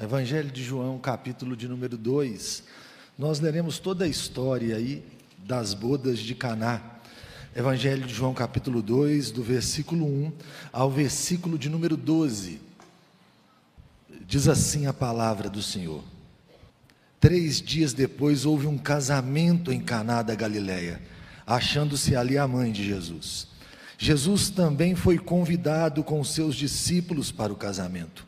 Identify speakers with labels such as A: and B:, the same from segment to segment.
A: Evangelho de João, capítulo de número 2. Nós leremos toda a história aí das bodas de Caná. Evangelho de João, capítulo 2, do versículo 1 ao versículo de número 12. Diz assim a palavra do Senhor. Três dias depois houve um casamento em Caná da Galileia, achando-se ali a mãe de Jesus. Jesus também foi convidado com seus discípulos para o casamento.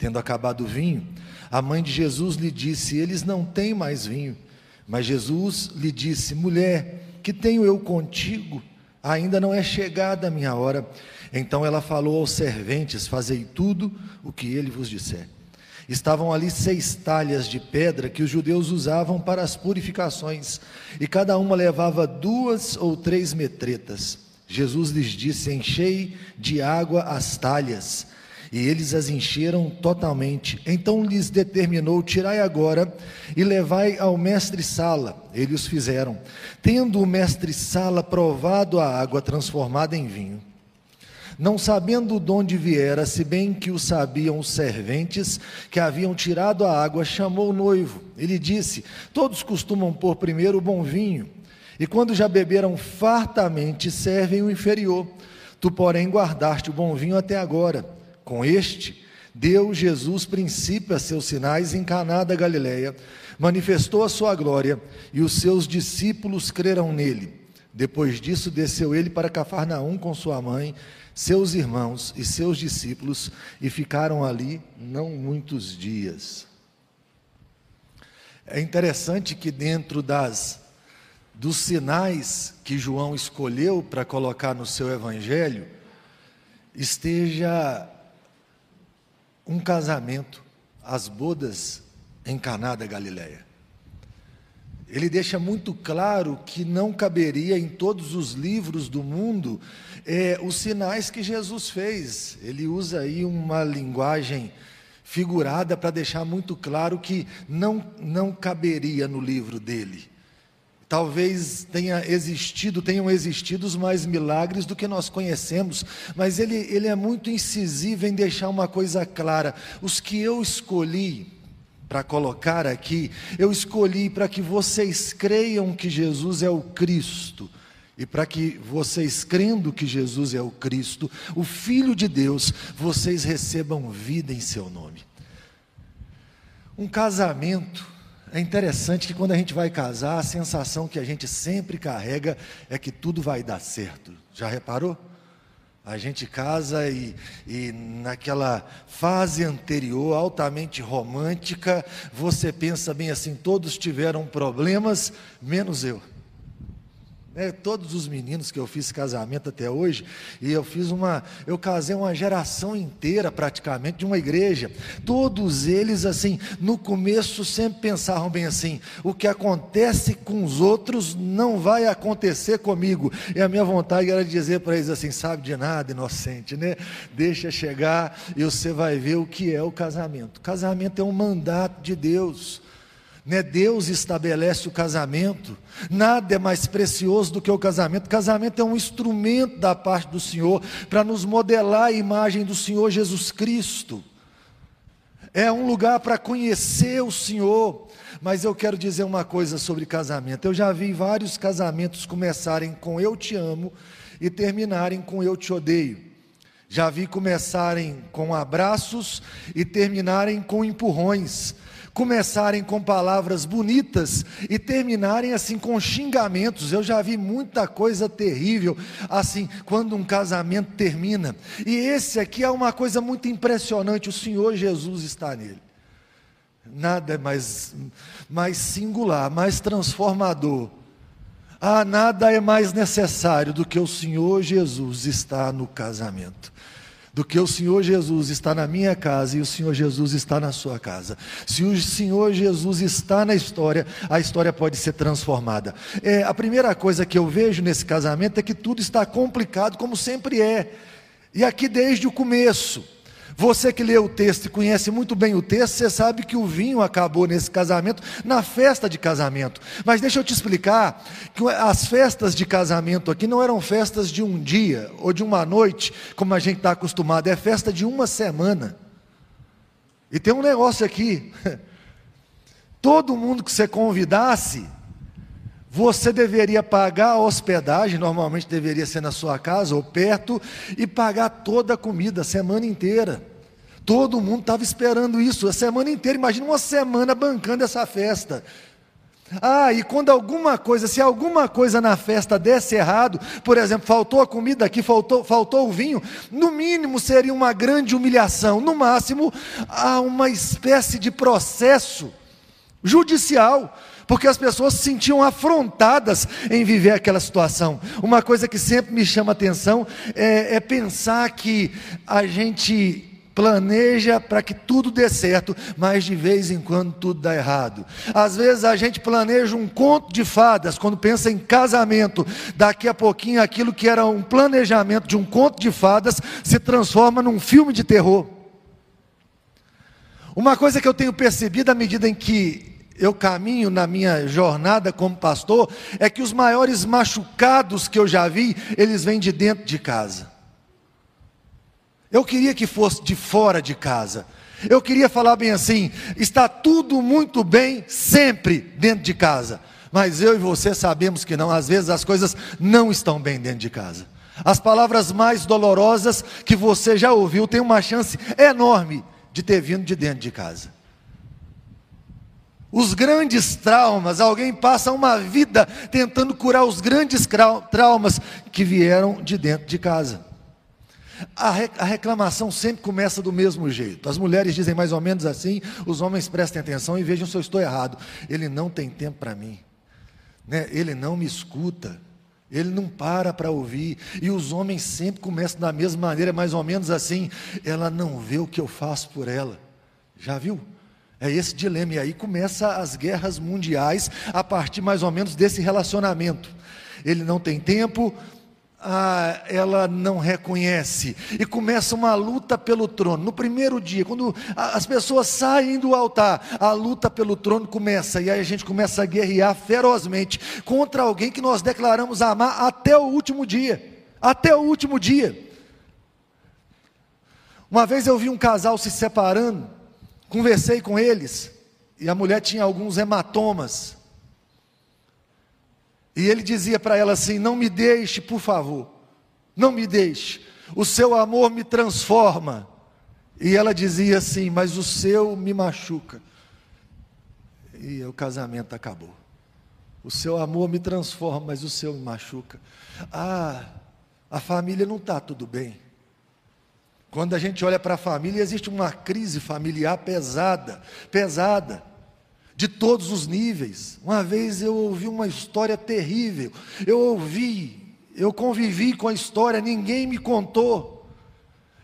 A: Tendo acabado o vinho, a mãe de Jesus lhe disse: Eles não têm mais vinho. Mas Jesus lhe disse: Mulher, que tenho eu contigo? Ainda não é chegada a minha hora. Então ela falou aos serventes: Fazei tudo o que ele vos disser. Estavam ali seis talhas de pedra que os judeus usavam para as purificações, e cada uma levava duas ou três metretas. Jesus lhes disse: Enchei de água as talhas. E eles as encheram totalmente. Então lhes determinou: Tirai agora e levai ao mestre-sala. Eles fizeram. Tendo o mestre-sala provado a água transformada em vinho, não sabendo de onde viera, se bem que o sabiam os serventes que haviam tirado a água, chamou o noivo. Ele disse: Todos costumam pôr primeiro o bom vinho, e quando já beberam fartamente, servem o inferior. Tu, porém, guardaste o bom vinho até agora. Com este, deu Jesus princípio a seus sinais em Caná da Galileia, manifestou a sua glória e os seus discípulos creram nele. Depois disso, desceu ele para Cafarnaum com sua mãe, seus irmãos e seus discípulos e ficaram ali não muitos dias. É interessante que dentro das dos sinais que João escolheu para colocar no seu evangelho esteja um casamento, as bodas em Caná da Galileia. Ele deixa muito claro que não caberia em todos os livros do mundo é, os sinais que Jesus fez. Ele usa aí uma linguagem figurada para deixar muito claro que não, não caberia no livro dele. Talvez tenha existido, tenham existido mais milagres do que nós conhecemos, mas ele, ele é muito incisivo em deixar uma coisa clara: os que eu escolhi para colocar aqui, eu escolhi para que vocês creiam que Jesus é o Cristo. E para que vocês, crendo que Jesus é o Cristo, o Filho de Deus, vocês recebam vida em seu nome. Um casamento é interessante que quando a gente vai casar, a sensação que a gente sempre carrega é que tudo vai dar certo. Já reparou? A gente casa e, e, naquela fase anterior, altamente romântica, você pensa bem assim: todos tiveram problemas, menos eu. É, todos os meninos que eu fiz casamento até hoje, e eu fiz uma, eu casei uma geração inteira praticamente de uma igreja. Todos eles assim, no começo sempre pensavam bem assim: o que acontece com os outros não vai acontecer comigo. E a minha vontade era dizer para eles assim: sabe de nada, inocente, né? Deixa chegar e você vai ver o que é o casamento. casamento é um mandato de Deus. Né? Deus estabelece o casamento, nada é mais precioso do que o casamento. O casamento é um instrumento da parte do Senhor para nos modelar a imagem do Senhor Jesus Cristo. É um lugar para conhecer o Senhor. Mas eu quero dizer uma coisa sobre casamento. Eu já vi vários casamentos começarem com eu te amo e terminarem com eu te odeio. Já vi começarem com abraços e terminarem com empurrões começarem com palavras bonitas e terminarem assim com xingamentos. Eu já vi muita coisa terrível assim quando um casamento termina. E esse aqui é uma coisa muito impressionante, o Senhor Jesus está nele. Nada é mais, mais singular, mais transformador. Ah, nada é mais necessário do que o Senhor Jesus estar no casamento do que o Senhor Jesus está na minha casa e o Senhor Jesus está na sua casa. Se o Senhor Jesus está na história, a história pode ser transformada. É, a primeira coisa que eu vejo nesse casamento é que tudo está complicado, como sempre é, e aqui desde o começo. Você que lê o texto e conhece muito bem o texto, você sabe que o vinho acabou nesse casamento, na festa de casamento. Mas deixa eu te explicar que as festas de casamento aqui não eram festas de um dia ou de uma noite, como a gente está acostumado, é festa de uma semana. E tem um negócio aqui. Todo mundo que você convidasse, você deveria pagar a hospedagem, normalmente deveria ser na sua casa ou perto, e pagar toda a comida a semana inteira. Todo mundo estava esperando isso a semana inteira. Imagina uma semana bancando essa festa. Ah, e quando alguma coisa, se alguma coisa na festa desse errado, por exemplo, faltou a comida aqui, faltou, faltou o vinho, no mínimo seria uma grande humilhação, no máximo, há uma espécie de processo judicial, porque as pessoas se sentiam afrontadas em viver aquela situação. Uma coisa que sempre me chama atenção é, é pensar que a gente planeja para que tudo dê certo, mas de vez em quando tudo dá errado. Às vezes a gente planeja um conto de fadas quando pensa em casamento, daqui a pouquinho aquilo que era um planejamento de um conto de fadas se transforma num filme de terror. Uma coisa que eu tenho percebido à medida em que eu caminho na minha jornada como pastor é que os maiores machucados que eu já vi, eles vêm de dentro de casa. Eu queria que fosse de fora de casa. Eu queria falar bem assim: está tudo muito bem sempre dentro de casa. Mas eu e você sabemos que não, às vezes as coisas não estão bem dentro de casa. As palavras mais dolorosas que você já ouviu têm uma chance enorme de ter vindo de dentro de casa. Os grandes traumas, alguém passa uma vida tentando curar os grandes traumas que vieram de dentro de casa. A, reclamação sempre começa do mesmo jeito. As mulheres dizem mais ou menos assim, os homens prestem atenção e vejam se eu estou errado. Ele não tem tempo para mim, né? ele não me escuta, ele não para para ouvir. E os homens sempre começam da mesma maneira, mais ou menos assim: ela não vê o que eu faço por ela. Já viu? É esse dilema. E aí começa as guerras mundiais a partir mais ou menos desse relacionamento. Ele não tem tempo, ela não reconhece e começa uma luta pelo trono. No primeiro dia, quando as pessoas saem do altar, a luta pelo trono começa e aí a gente começa a guerrear ferozmente contra alguém que nós declaramos amar até o último dia. Até o último dia. Uma vez eu vi um casal se separando, conversei com eles e a mulher tinha alguns hematomas. E ele dizia para ela assim: Não me deixe, por favor, não me deixe, o seu amor me transforma. E ela dizia assim: Mas o seu me machuca. E o casamento acabou. O seu amor me transforma, mas o seu me machuca. Ah, a família não está tudo bem. Quando a gente olha para a família, existe uma crise familiar pesada, pesada de todos os níveis. Uma vez eu ouvi uma história terrível. Eu ouvi, eu convivi com a história, ninguém me contou.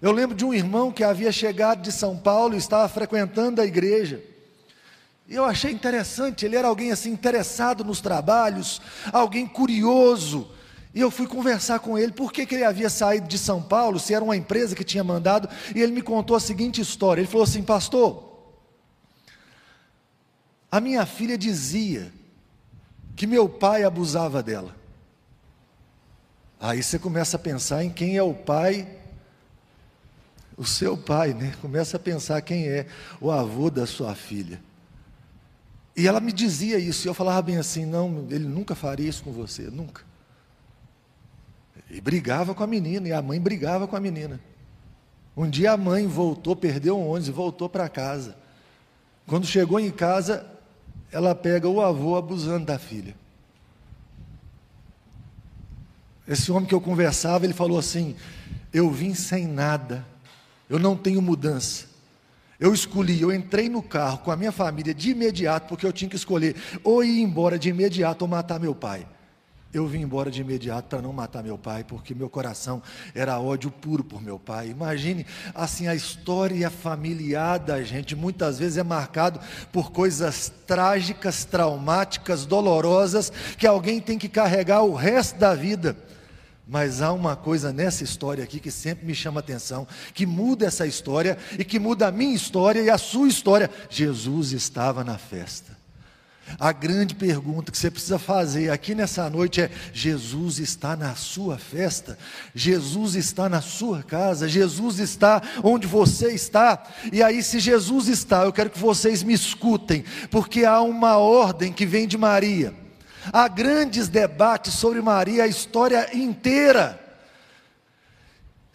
A: Eu lembro de um irmão que havia chegado de São Paulo e estava frequentando a igreja. E eu achei interessante, ele era alguém assim interessado nos trabalhos, alguém curioso. E eu fui conversar com ele, por que, que ele havia saído de São Paulo, se era uma empresa que tinha mandado, e ele me contou a seguinte história. Ele falou assim: Pastor, a minha filha dizia que meu pai abusava dela. Aí você começa a pensar em quem é o pai, o seu pai, né? Começa a pensar quem é o avô da sua filha. E ela me dizia isso, e eu falava bem assim: não, ele nunca faria isso com você, nunca. E brigava com a menina, e a mãe brigava com a menina. Um dia a mãe voltou, perdeu um ônibus e voltou para casa. Quando chegou em casa, ela pega o avô abusando da filha. Esse homem que eu conversava, ele falou assim: Eu vim sem nada, eu não tenho mudança. Eu escolhi, eu entrei no carro com a minha família de imediato, porque eu tinha que escolher ou ir embora de imediato ou matar meu pai eu vim embora de imediato para não matar meu pai, porque meu coração era ódio puro por meu pai. Imagine, assim, a história familiar da gente muitas vezes é marcado por coisas trágicas, traumáticas, dolorosas, que alguém tem que carregar o resto da vida. Mas há uma coisa nessa história aqui que sempre me chama atenção, que muda essa história e que muda a minha história e a sua história. Jesus estava na festa. A grande pergunta que você precisa fazer aqui nessa noite é: Jesus está na sua festa? Jesus está na sua casa? Jesus está onde você está? E aí, se Jesus está, eu quero que vocês me escutem, porque há uma ordem que vem de Maria. Há grandes debates sobre Maria a história inteira.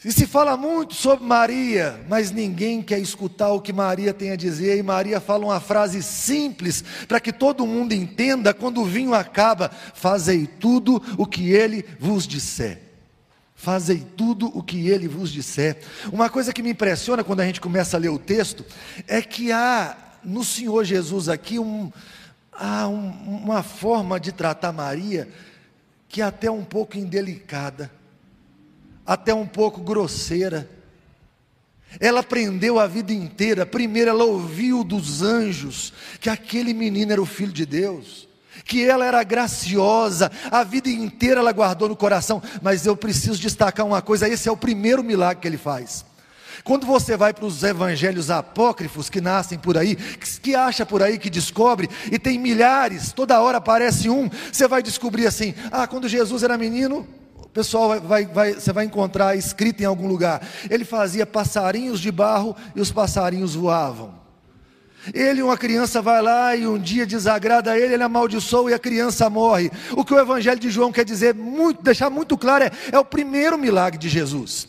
A: E se fala muito sobre Maria, mas ninguém quer escutar o que Maria tem a dizer, e Maria fala uma frase simples, para que todo mundo entenda: quando o vinho acaba, fazei tudo o que ele vos disser. Fazei tudo o que ele vos disser. Uma coisa que me impressiona quando a gente começa a ler o texto, é que há no Senhor Jesus aqui um, há um, uma forma de tratar Maria que é até um pouco indelicada até um pouco grosseira. Ela aprendeu a vida inteira. Primeiro, ela ouviu dos anjos que aquele menino era o filho de Deus, que ela era graciosa. A vida inteira ela guardou no coração. Mas eu preciso destacar uma coisa: esse é o primeiro milagre que ele faz. Quando você vai para os evangelhos apócrifos que nascem por aí, que, acha por aí, que descobre, e tem milhares, toda hora aparece um, você vai descobrir assim: ah, quando Jesus era menino, pessoal vai, vai, vai, você vai encontrar escrito em algum lugar. Ele fazia passarinhos de barro e os passarinhos voavam. Ele, uma criança, vai lá e um dia desagrada ele, ele amaldiçoa e a criança morre. O que o Evangelho de João quer dizer, muito, deixar muito claro, é, é o primeiro milagre de Jesus.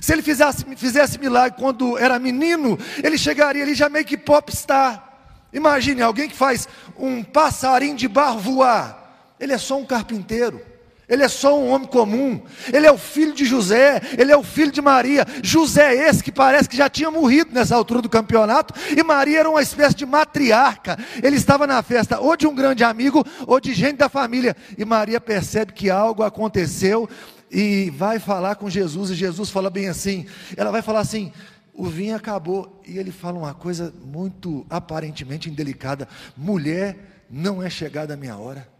A: Se ele fizesse, fizesse milagre quando era menino, ele chegaria ali já meio que popstar. Imagine alguém que faz um passarinho de barro voar. Ele é só um carpinteiro. Ele é só um homem comum. Ele é o filho de José. Ele é o filho de Maria. José, esse que parece que já tinha morrido nessa altura do campeonato. E Maria era uma espécie de matriarca. Ele estava na festa ou de um grande amigo ou de gente da família. E Maria percebe que algo aconteceu e vai falar com Jesus. E Jesus fala bem assim: ela vai falar assim. O vinho acabou. E ele fala uma coisa muito aparentemente indelicada: mulher, não é chegada a minha hora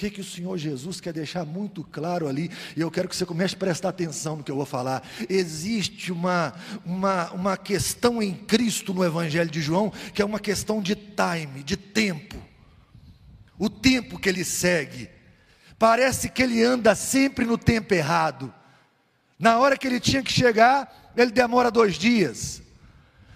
A: que, que o Senhor Jesus quer deixar muito claro ali, e eu quero que você comece a prestar atenção no que eu vou falar. Existe uma, uma, uma questão em Cristo no Evangelho de João, que é uma questão de time, de tempo. O tempo que ele segue. Parece que ele anda sempre no tempo errado. Na hora que ele tinha que chegar, ele demora dois dias.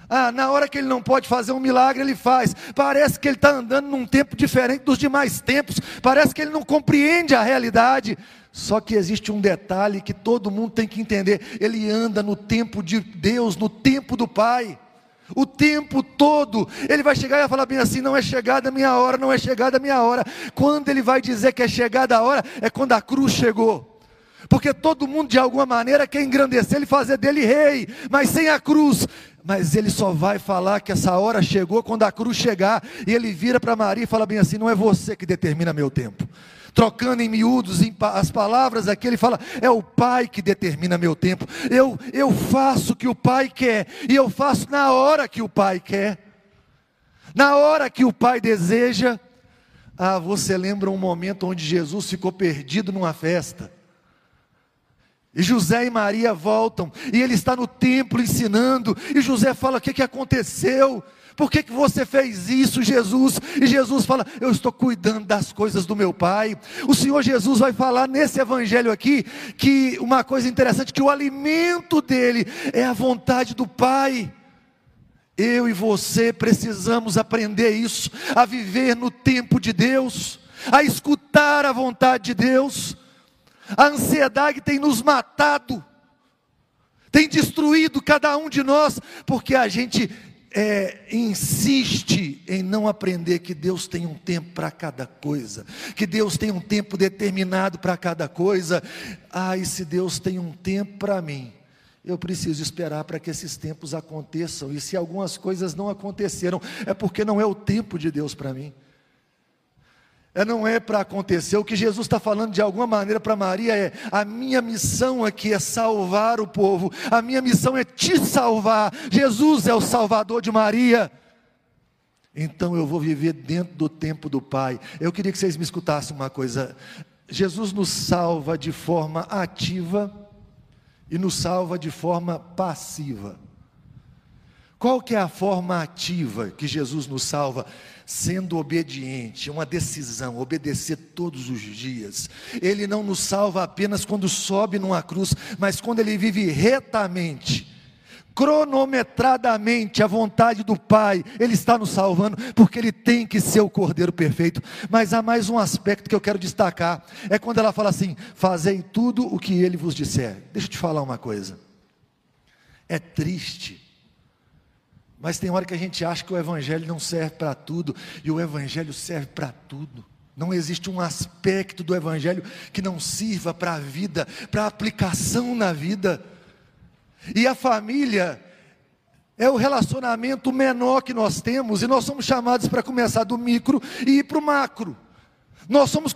A: Ah, na hora que ele não pode fazer um milagre, ele faz. Parece que ele está andando num tempo diferente dos demais tempos. Parece que ele não compreende a realidade. Só que existe um detalhe que todo mundo tem que entender: ele anda no tempo de Deus, no tempo do Pai. O tempo todo, ele vai chegar e vai falar bem assim: não é chegada a minha hora, não é chegada a minha hora. Quando ele vai dizer que é chegada a hora, é quando a cruz chegou. Porque todo mundo de alguma maneira quer engrandecer ele, fazer dele rei, mas sem a cruz. Mas ele só vai falar que essa hora chegou quando a cruz chegar. E ele vira para Maria e fala bem assim: não é você que determina meu tempo. Trocando em miúdos em as palavras aqui, ele fala: é o Pai que determina meu tempo. Eu, eu faço o que o Pai quer, e eu faço na hora que o Pai quer, na hora que o Pai deseja. Ah, você lembra um momento onde Jesus ficou perdido numa festa? E José e Maria voltam, e ele está no templo ensinando, e José fala: O que, que aconteceu? Por que, que você fez isso, Jesus? E Jesus fala: Eu estou cuidando das coisas do meu Pai. O Senhor Jesus vai falar nesse evangelho aqui que uma coisa interessante: que o alimento dele é a vontade do Pai. Eu e você precisamos aprender isso, a viver no tempo de Deus, a escutar a vontade de Deus. A ansiedade tem nos matado, tem destruído cada um de nós, porque a gente é, insiste em não aprender que Deus tem um tempo para cada coisa, que Deus tem um tempo determinado para cada coisa. Ah, e se Deus tem um tempo para mim, eu preciso esperar para que esses tempos aconteçam, e se algumas coisas não aconteceram, é porque não é o tempo de Deus para mim não é para acontecer. O que Jesus está falando de alguma maneira para Maria é: a minha missão aqui é salvar o povo, a minha missão é te salvar. Jesus é o salvador de Maria. Então eu vou viver dentro do tempo do Pai. Eu queria que vocês me escutassem uma coisa. Jesus nos salva de forma ativa e nos salva de forma passiva. Qual que é a forma ativa que Jesus nos salva? Sendo obediente, uma decisão, obedecer todos os dias. Ele não nos salva apenas quando sobe numa cruz, mas quando ele vive retamente cronometradamente a vontade do Pai, Ele está nos salvando, porque Ele tem que ser o Cordeiro perfeito. Mas há mais um aspecto que eu quero destacar: é quando ela fala assim: fazei tudo o que Ele vos disser. Deixa eu te falar uma coisa. É triste, mas tem hora que a gente acha que o Evangelho não serve para tudo, e o Evangelho serve para tudo. Não existe um aspecto do Evangelho que não sirva para a vida, para aplicação na vida. E a família é o relacionamento menor que nós temos, e nós somos chamados para começar do micro e ir para o macro. Nós somos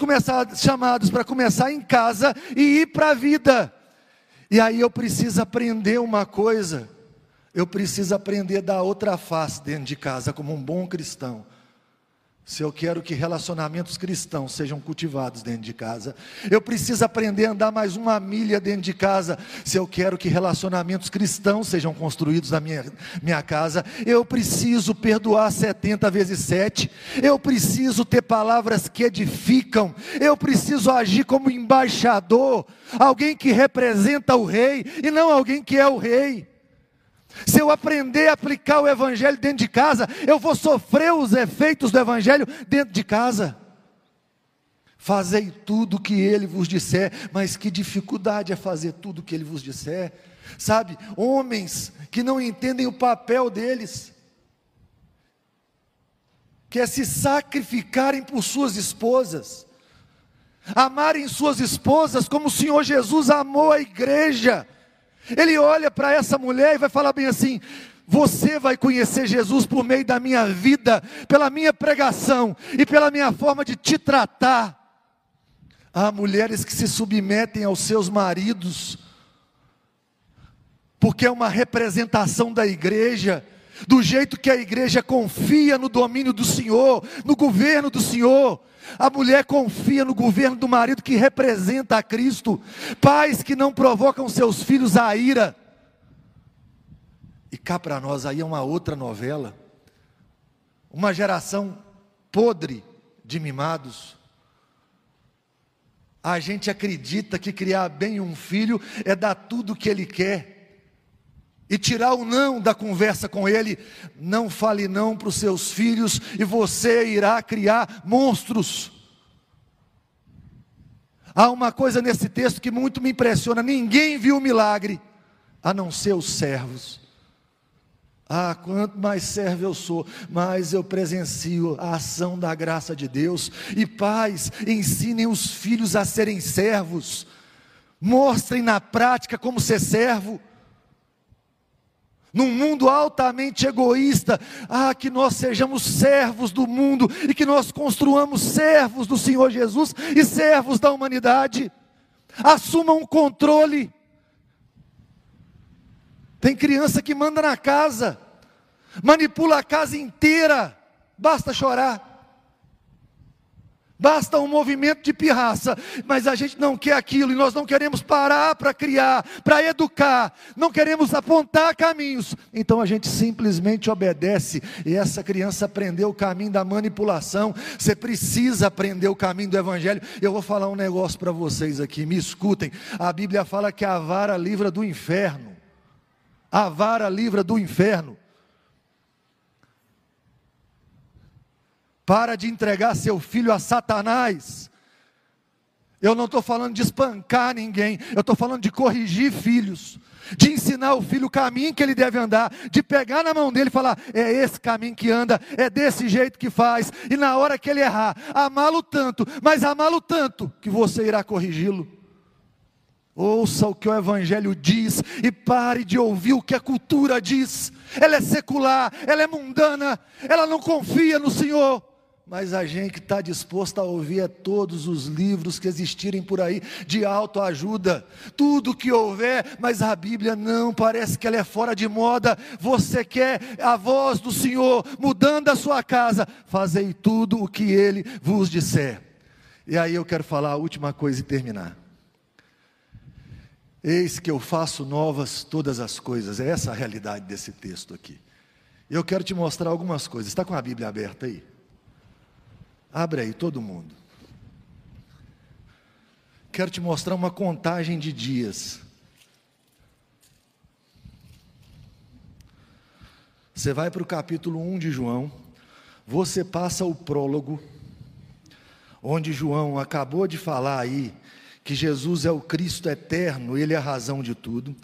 A: chamados para começar em casa e ir para a vida. E aí eu preciso aprender uma coisa, eu preciso aprender da outra face dentro de casa, como um bom cristão se eu quero que relacionamentos cristãos sejam cultivados dentro de casa, eu preciso aprender a andar mais uma milha dentro de casa. Se eu quero que relacionamentos cristãos sejam construídos na minha, minha casa, eu preciso perdoar 70 vezes 7. Eu preciso ter palavras que edificam. Eu preciso agir como embaixador, alguém que representa o rei e não alguém que é o rei. Se eu aprender a aplicar o Evangelho dentro de casa, eu vou sofrer os efeitos do Evangelho dentro de casa. Fazei tudo o que ele vos disser, mas que dificuldade é fazer tudo o que ele vos disser, sabe? Homens que não entendem o papel deles, que é se sacrificarem por suas esposas, amarem suas esposas como o Senhor Jesus amou a igreja ele olha para essa mulher e vai falar bem assim: você vai conhecer Jesus por meio da minha vida, pela minha pregação e pela minha forma de te tratar. Há mulheres que se submetem aos seus maridos, porque é uma representação da igreja, do jeito que a igreja confia no domínio do Senhor, no governo do Senhor. A mulher confia no governo do marido que representa a Cristo. Pais que não provocam seus filhos à ira. E cá para nós aí é uma outra novela. Uma geração podre de mimados. A gente acredita que criar bem um filho é dar tudo o que ele quer e tirar o não da conversa com ele. Não fale não para os seus filhos e você irá criar monstros. Há uma coisa nesse texto que muito me impressiona: ninguém viu o milagre, a não ser os servos. Ah, quanto mais servo eu sou, mais eu presencio a ação da graça de Deus. E pais, ensinem os filhos a serem servos, mostrem na prática como ser servo num mundo altamente egoísta, ah, que nós sejamos servos do mundo e que nós construamos servos do Senhor Jesus e servos da humanidade. Assumam o controle. Tem criança que manda na casa, manipula a casa inteira, basta chorar. Basta um movimento de pirraça, mas a gente não quer aquilo e nós não queremos parar para criar, para educar, não queremos apontar caminhos. Então a gente simplesmente obedece e essa criança aprendeu o caminho da manipulação. Você precisa aprender o caminho do evangelho. Eu vou falar um negócio para vocês aqui, me escutem. A Bíblia fala que a vara livra do inferno. A vara livra do inferno. Para de entregar seu filho a Satanás. Eu não estou falando de espancar ninguém, eu estou falando de corrigir filhos, de ensinar o filho o caminho que ele deve andar, de pegar na mão dele e falar: é esse caminho que anda, é desse jeito que faz, e na hora que ele errar, amá-lo tanto, mas amá-lo tanto, que você irá corrigi-lo. Ouça o que o Evangelho diz e pare de ouvir o que a cultura diz. Ela é secular, ela é mundana, ela não confia no Senhor mas a gente está disposto a ouvir é todos os livros que existirem por aí de autoajuda, tudo que houver, mas a Bíblia não, parece que ela é fora de moda. Você quer a voz do Senhor mudando a sua casa, fazei tudo o que ele vos disser. E aí eu quero falar a última coisa e terminar. Eis que eu faço novas todas as coisas, é essa a realidade desse texto aqui. Eu quero te mostrar algumas coisas. Está com a Bíblia aberta aí? Abre aí, todo mundo. Quero te mostrar uma contagem de dias. Você vai para o capítulo 1 de João, você passa o prólogo, onde João acabou de falar aí que Jesus é o Cristo eterno, ele é a razão de tudo.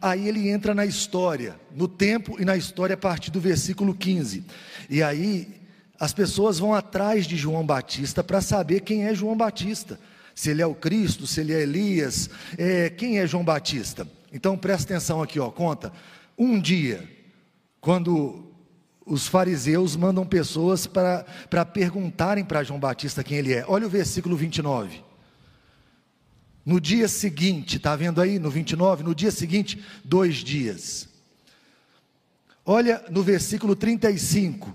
A: Aí ele entra na história, no tempo e na história a partir do versículo 15. E aí as pessoas vão atrás de João Batista para saber quem é João Batista. Se ele é o Cristo, se ele é Elias, é, quem é João Batista? Então presta atenção aqui, ó, conta. Um dia, quando os fariseus mandam pessoas para perguntarem para João Batista quem ele é. Olha o versículo 29. No dia seguinte, está vendo aí no 29? No dia seguinte, dois dias. Olha no versículo 35.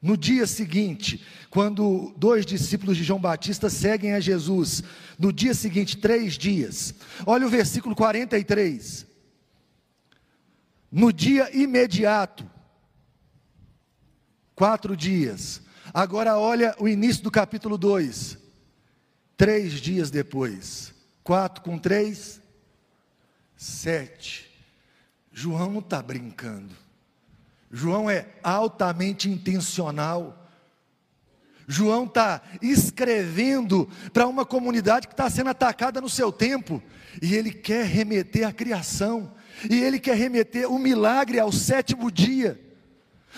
A: No dia seguinte, quando dois discípulos de João Batista seguem a Jesus, no dia seguinte, três dias. Olha o versículo 43. No dia imediato, quatro dias. Agora olha o início do capítulo 2. Três dias depois. Quatro com três, sete. João não está brincando. João é altamente intencional. João está escrevendo para uma comunidade que está sendo atacada no seu tempo, e ele quer remeter à criação, e ele quer remeter o milagre ao sétimo dia.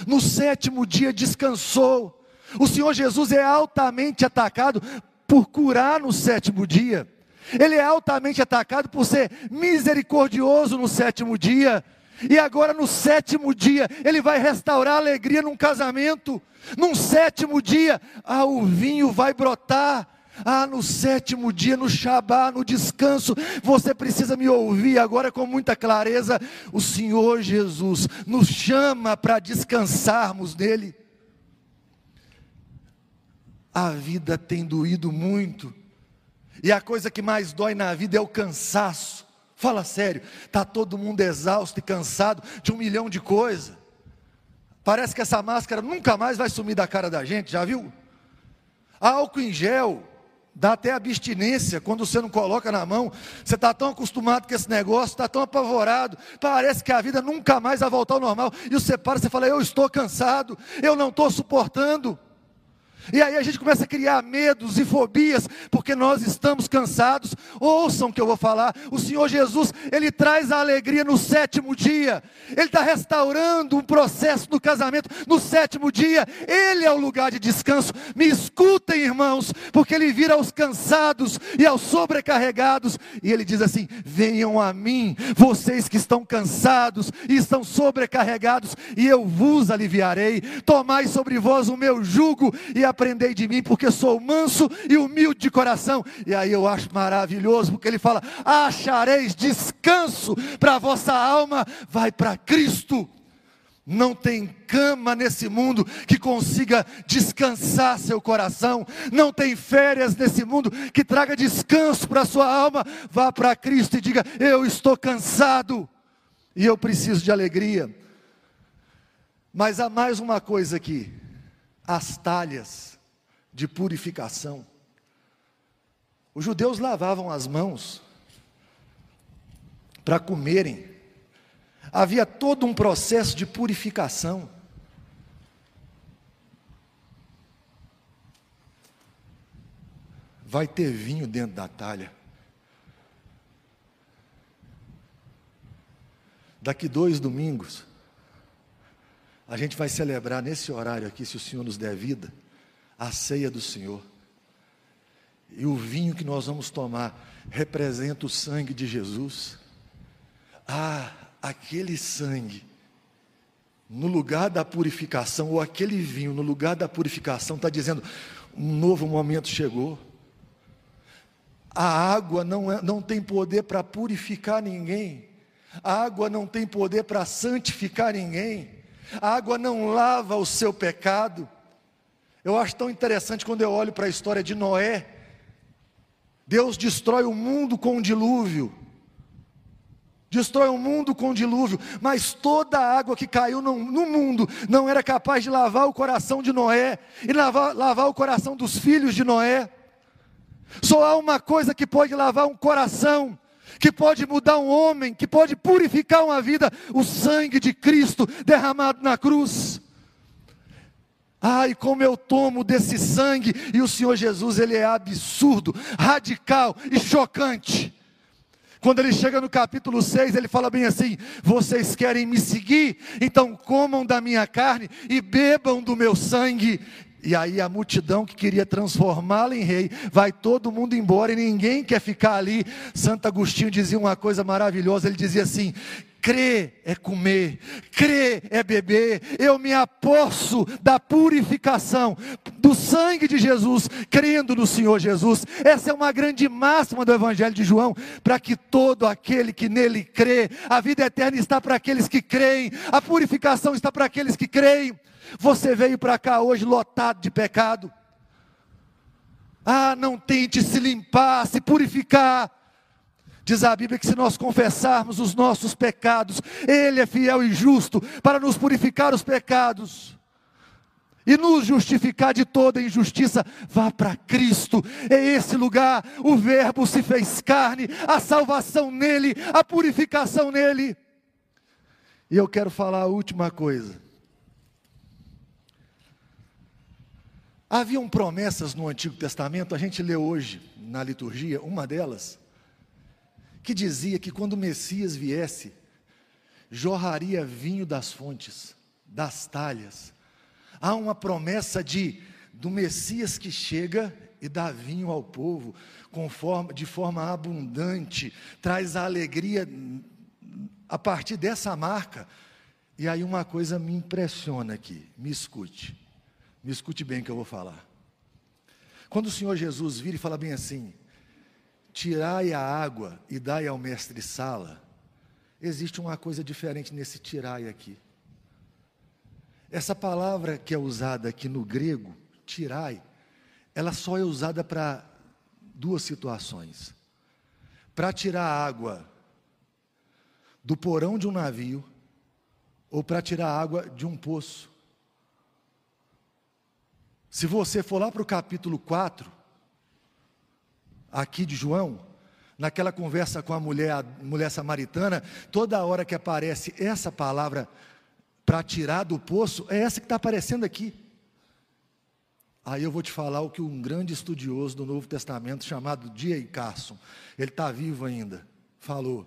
A: No sétimo dia descansou. O Senhor Jesus é altamente atacado por curar no sétimo dia. Ele é altamente atacado por ser misericordioso no sétimo dia. E agora, no sétimo dia, ele vai restaurar a alegria num casamento. Num sétimo dia, ah, o vinho vai brotar. Ah, no sétimo dia, no Shabá, no descanso, você precisa me ouvir agora com muita clareza. O Senhor Jesus nos chama para descansarmos nele. A vida tem doído muito, e a coisa que mais dói na vida é o cansaço. Fala sério, está todo mundo exausto e cansado de um milhão de coisas. Parece que essa máscara nunca mais vai sumir da cara da gente, já viu? Álcool em gel, dá até abstinência quando você não coloca na mão. Você está tão acostumado com esse negócio, está tão apavorado, parece que a vida nunca mais vai voltar ao normal. E você para e fala: Eu estou cansado, eu não estou suportando. E aí a gente começa a criar medos e fobias, porque nós estamos cansados. Ouçam o que eu vou falar. O Senhor Jesus, Ele traz a alegria no sétimo dia. Ele está restaurando um processo do casamento no sétimo dia. Ele é o lugar de descanso. Me escutem, irmãos, porque Ele vira aos cansados e aos sobrecarregados. E Ele diz assim: Venham a mim, vocês que estão cansados e estão sobrecarregados, e eu vos aliviarei. Tomai sobre vós o meu jugo e a aprendei de mim, porque sou manso e humilde de coração. E aí eu acho maravilhoso, porque ele fala: achareis descanso para a vossa alma, vai para Cristo. Não tem cama nesse mundo que consiga descansar seu coração. Não tem férias nesse mundo que traga descanso para sua alma. Vá para Cristo e diga: Eu estou cansado e eu preciso de alegria. Mas há mais uma coisa aqui: as talhas de purificação. Os judeus lavavam as mãos para comerem. Havia todo um processo de purificação. Vai ter vinho dentro da talha. Daqui dois domingos, a gente vai celebrar nesse horário aqui, se o Senhor nos der vida, a ceia do Senhor. E o vinho que nós vamos tomar representa o sangue de Jesus. Ah, aquele sangue, no lugar da purificação, ou aquele vinho, no lugar da purificação, está dizendo: um novo momento chegou. A água não, é, não tem poder para purificar ninguém, a água não tem poder para santificar ninguém, a água não lava o seu pecado. Eu acho tão interessante quando eu olho para a história de Noé. Deus destrói o mundo com um dilúvio. destrói o mundo com o dilúvio, mas toda a água que caiu no, no, mundo não era capaz de lavar o coração de Noé e lavar, lavar o coração dos filhos de Noé. Só há uma coisa que pode lavar um coração, que pode mudar um homem, que pode purificar uma vida: o sangue de Cristo derramado na cruz. Ai, como eu tomo desse sangue, e o Senhor Jesus, ele é absurdo, radical e chocante. Quando ele chega no capítulo 6, ele fala bem assim: Vocês querem me seguir? Então comam da minha carne e bebam do meu sangue. E aí a multidão que queria transformá-lo em rei, vai todo mundo embora e ninguém quer ficar ali. Santo Agostinho dizia uma coisa maravilhosa, ele dizia assim: Crer é comer, crer é beber. Eu me aposto da purificação do sangue de Jesus, crendo no Senhor Jesus. Essa é uma grande máxima do Evangelho de João, para que todo aquele que nele crê, a vida eterna está para aqueles que creem, a purificação está para aqueles que creem. Você veio para cá hoje lotado de pecado. Ah, não tente se limpar, se purificar. Diz a Bíblia que se nós confessarmos os nossos pecados, Ele é fiel e justo para nos purificar os pecados e nos justificar de toda injustiça. Vá para Cristo, é esse lugar. O Verbo se fez carne, a salvação nele, a purificação nele. E eu quero falar a última coisa. Haviam promessas no Antigo Testamento, a gente lê hoje na liturgia, uma delas, que dizia que quando o Messias viesse, jorraria vinho das fontes, das talhas. Há uma promessa de do Messias que chega e dá vinho ao povo forma, de forma abundante, traz a alegria a partir dessa marca. E aí uma coisa me impressiona aqui, me escute. Me escute bem o que eu vou falar. Quando o Senhor Jesus vira e fala bem assim: tirai a água e dai ao mestre sala, existe uma coisa diferente nesse tirai aqui. Essa palavra que é usada aqui no grego, tirai, ela só é usada para duas situações: para tirar água do porão de um navio, ou para tirar água de um poço. Se você for lá para o capítulo 4, aqui de João, naquela conversa com a mulher, a mulher samaritana, toda hora que aparece essa palavra para tirar do poço, é essa que está aparecendo aqui. Aí eu vou te falar o que um grande estudioso do Novo Testamento, chamado D.A. Carson, ele está vivo ainda, falou.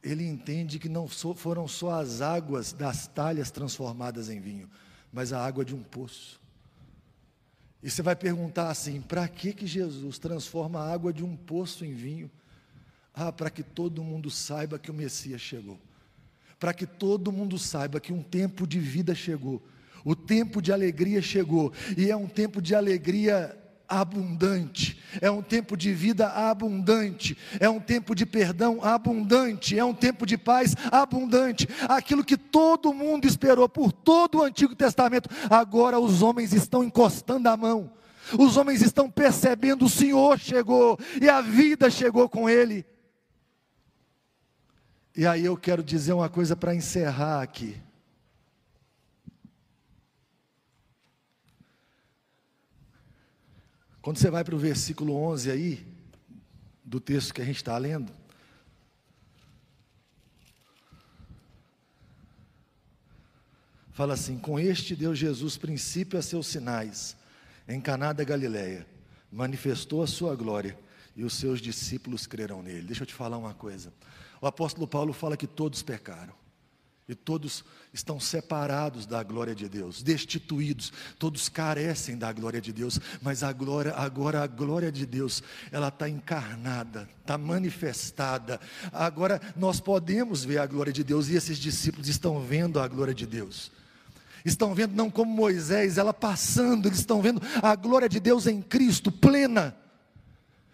A: Ele entende que não foram só as águas das talhas transformadas em vinho, mas a água de um poço. E você vai perguntar assim: para que, que Jesus transforma a água de um poço em vinho? Ah, para que todo mundo saiba que o Messias chegou. Para que todo mundo saiba que um tempo de vida chegou. O tempo de alegria chegou. E é um tempo de alegria abundante, é um tempo de vida abundante, é um tempo de perdão abundante, é um tempo de paz abundante. Aquilo que todo mundo esperou por todo o Antigo Testamento, agora os homens estão encostando a mão. Os homens estão percebendo o Senhor chegou e a vida chegou com ele. E aí eu quero dizer uma coisa para encerrar aqui. Quando você vai para o versículo 11 aí, do texto que a gente está lendo, fala assim: Com este deu Jesus princípio a seus sinais, em Caná da Galileia, manifestou a sua glória, e os seus discípulos crerão nele. Deixa eu te falar uma coisa. O apóstolo Paulo fala que todos pecaram. E todos estão separados da glória de Deus, destituídos, todos carecem da glória de Deus, mas a glória, agora a glória de Deus, ela está encarnada, está manifestada. Agora nós podemos ver a glória de Deus e esses discípulos estão vendo a glória de Deus. Estão vendo não como Moisés, ela passando, eles estão vendo a glória de Deus em Cristo, plena.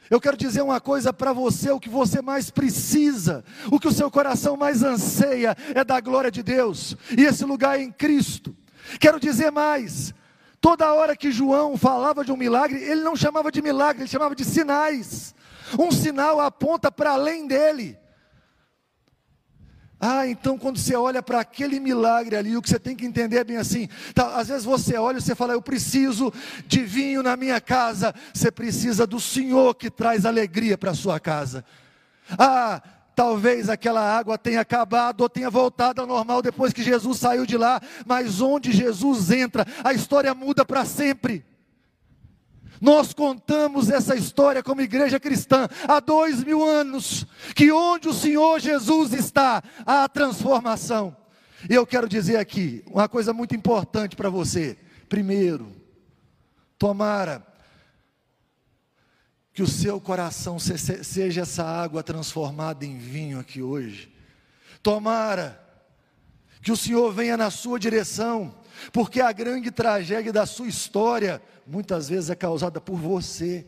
A: Eu quero dizer uma coisa para você: o que você mais precisa, o que o seu coração mais anseia é da glória de Deus, e esse lugar é em Cristo. Quero dizer mais: toda hora que João falava de um milagre, ele não chamava de milagre, ele chamava de sinais. Um sinal aponta para além dele. Ah, então quando você olha para aquele milagre ali, o que você tem que entender é bem assim. Tá, às vezes você olha e você fala, eu preciso de vinho na minha casa. Você precisa do Senhor que traz alegria para a sua casa. Ah, talvez aquela água tenha acabado ou tenha voltado ao normal depois que Jesus saiu de lá, mas onde Jesus entra, a história muda para sempre. Nós contamos essa história como igreja cristã há dois mil anos, que onde o Senhor Jesus está, há transformação. E eu quero dizer aqui uma coisa muito importante para você. Primeiro, tomara que o seu coração seja essa água transformada em vinho aqui hoje. Tomara que o Senhor venha na sua direção, porque a grande tragédia da sua história muitas vezes é causada por você.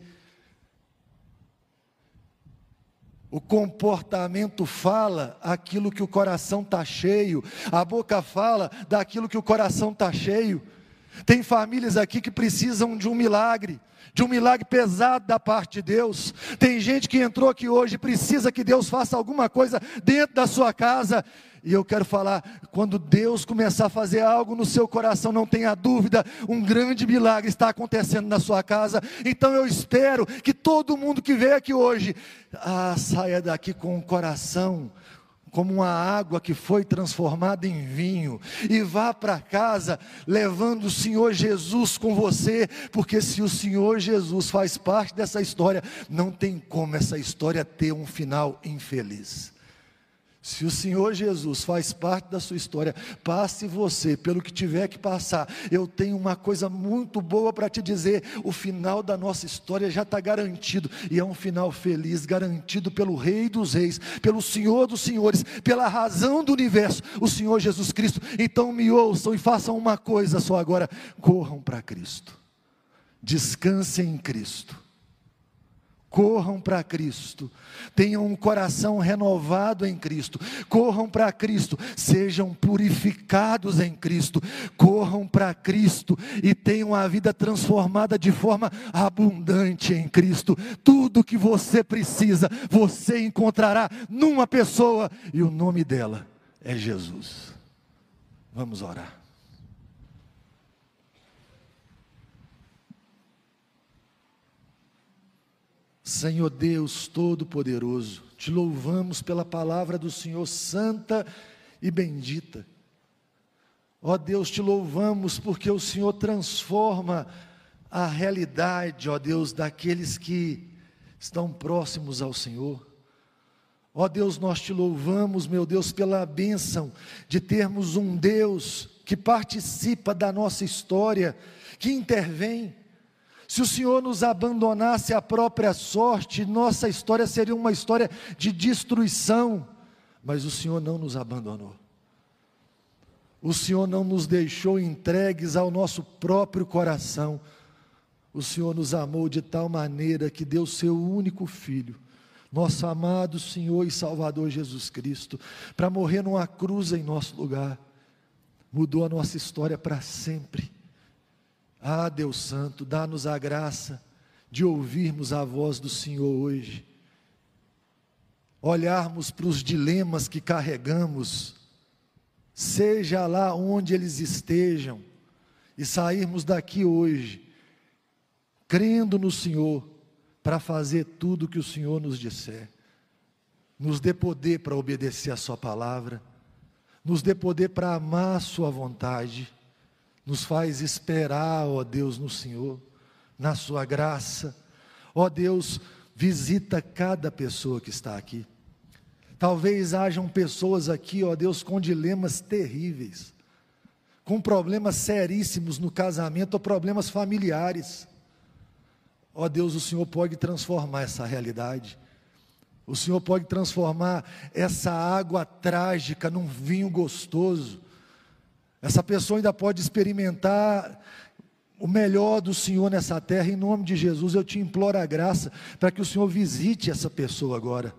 A: O comportamento fala aquilo que o coração está cheio, a boca fala daquilo que o coração está cheio. Tem famílias aqui que precisam de um milagre, de um milagre pesado da parte de Deus. Tem gente que entrou aqui hoje e precisa que Deus faça alguma coisa dentro da sua casa e eu quero falar, quando Deus começar a fazer algo no seu coração, não tenha dúvida, um grande milagre está acontecendo na sua casa. Então eu espero que todo mundo que veio aqui hoje, ah, saia daqui com o coração como uma água que foi transformada em vinho, e vá para casa levando o Senhor Jesus com você, porque se o Senhor Jesus faz parte dessa história, não tem como essa história ter um final infeliz. Se o Senhor Jesus faz parte da sua história, passe você pelo que tiver que passar. Eu tenho uma coisa muito boa para te dizer: o final da nossa história já está garantido, e é um final feliz, garantido pelo Rei dos Reis, pelo Senhor dos Senhores, pela razão do universo, o Senhor Jesus Cristo. Então me ouçam e façam uma coisa só agora: corram para Cristo, descansem em Cristo Corram para Cristo, tenham um coração renovado em Cristo, corram para Cristo, sejam purificados em Cristo, corram para Cristo e tenham a vida transformada de forma abundante em Cristo. Tudo que você precisa, você encontrará numa pessoa, e o nome dela é Jesus. Vamos orar. Senhor Deus Todo-Poderoso, te louvamos pela palavra do Senhor santa e bendita. Ó Deus, te louvamos porque o Senhor transforma a realidade, ó Deus, daqueles que estão próximos ao Senhor. Ó Deus, nós te louvamos, meu Deus, pela bênção de termos um Deus que participa da nossa história, que intervém, se o Senhor nos abandonasse à própria sorte, nossa história seria uma história de destruição. Mas o Senhor não nos abandonou. O Senhor não nos deixou entregues ao nosso próprio coração. O Senhor nos amou de tal maneira que deu seu único filho, nosso amado Senhor e Salvador Jesus Cristo, para morrer numa cruz em nosso lugar. Mudou a nossa história para sempre. Ah, Deus Santo, dá-nos a graça de ouvirmos a voz do Senhor hoje, olharmos para os dilemas que carregamos, seja lá onde eles estejam, e sairmos daqui hoje, crendo no Senhor, para fazer tudo o que o Senhor nos disser. Nos dê poder para obedecer a Sua palavra, nos dê poder para amar a Sua vontade nos faz esperar, ó Deus, no Senhor, na Sua graça. Ó Deus, visita cada pessoa que está aqui. Talvez hajam pessoas aqui, ó Deus, com dilemas terríveis, com problemas seríssimos no casamento ou problemas familiares. Ó Deus, o Senhor pode transformar essa realidade. O Senhor pode transformar essa água trágica num vinho gostoso. Essa pessoa ainda pode experimentar o melhor do Senhor nessa terra. Em nome de Jesus, eu te imploro a graça para que o Senhor visite essa pessoa agora.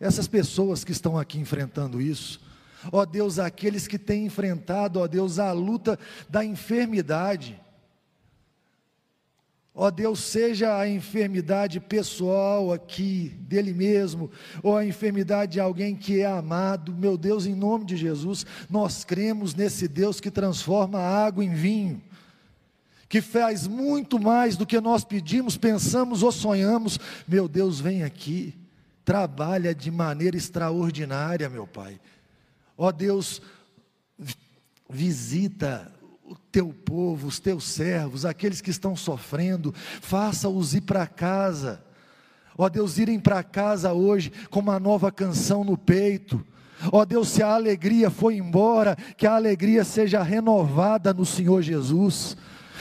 A: Essas pessoas que estão aqui enfrentando isso. Ó Deus, aqueles que têm enfrentado, ó Deus, a luta da enfermidade. Ó Deus, seja a enfermidade pessoal aqui, dele mesmo, ou a enfermidade de alguém que é amado, meu Deus, em nome de Jesus, nós cremos nesse Deus que transforma água em vinho, que faz muito mais do que nós pedimos, pensamos ou sonhamos. Meu Deus, vem aqui, trabalha de maneira extraordinária, meu Pai. Ó Deus, visita teu povo, os teus servos, aqueles que estão sofrendo, faça-os ir para casa. Ó Deus, irem para casa hoje com uma nova canção no peito. Ó Deus, se a alegria foi embora, que a alegria seja renovada no Senhor Jesus.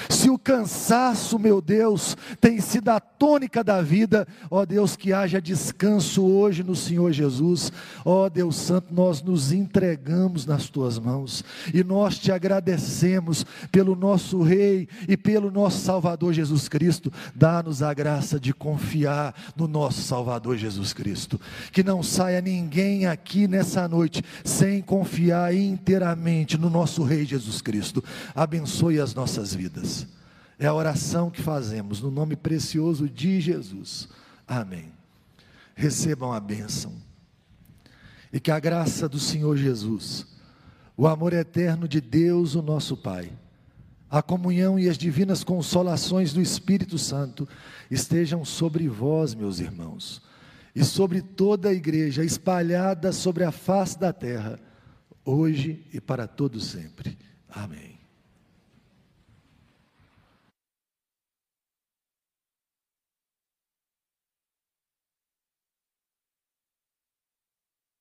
A: Se o cansaço, meu Deus, tem sido a tônica da vida, ó Deus, que haja descanso hoje no Senhor Jesus. Ó Deus Santo, nós nos entregamos nas tuas mãos e nós te agradecemos pelo nosso Rei e pelo nosso Salvador Jesus Cristo. Dá-nos a graça de confiar no nosso Salvador Jesus Cristo. Que não saia ninguém aqui nessa noite sem confiar inteiramente no nosso Rei Jesus Cristo. Abençoe as nossas É a oração que fazemos no nome precioso de Jesus. Amém. Recebam a bênção. E que a graça do Senhor Jesus, o amor eterno de Deus, o nosso Pai, a comunhão e as divinas consolações do Espírito Santo estejam sobre vós, meus irmãos, e sobre toda a igreja espalhada sobre a face da terra, hoje e para todo sempre. Amém.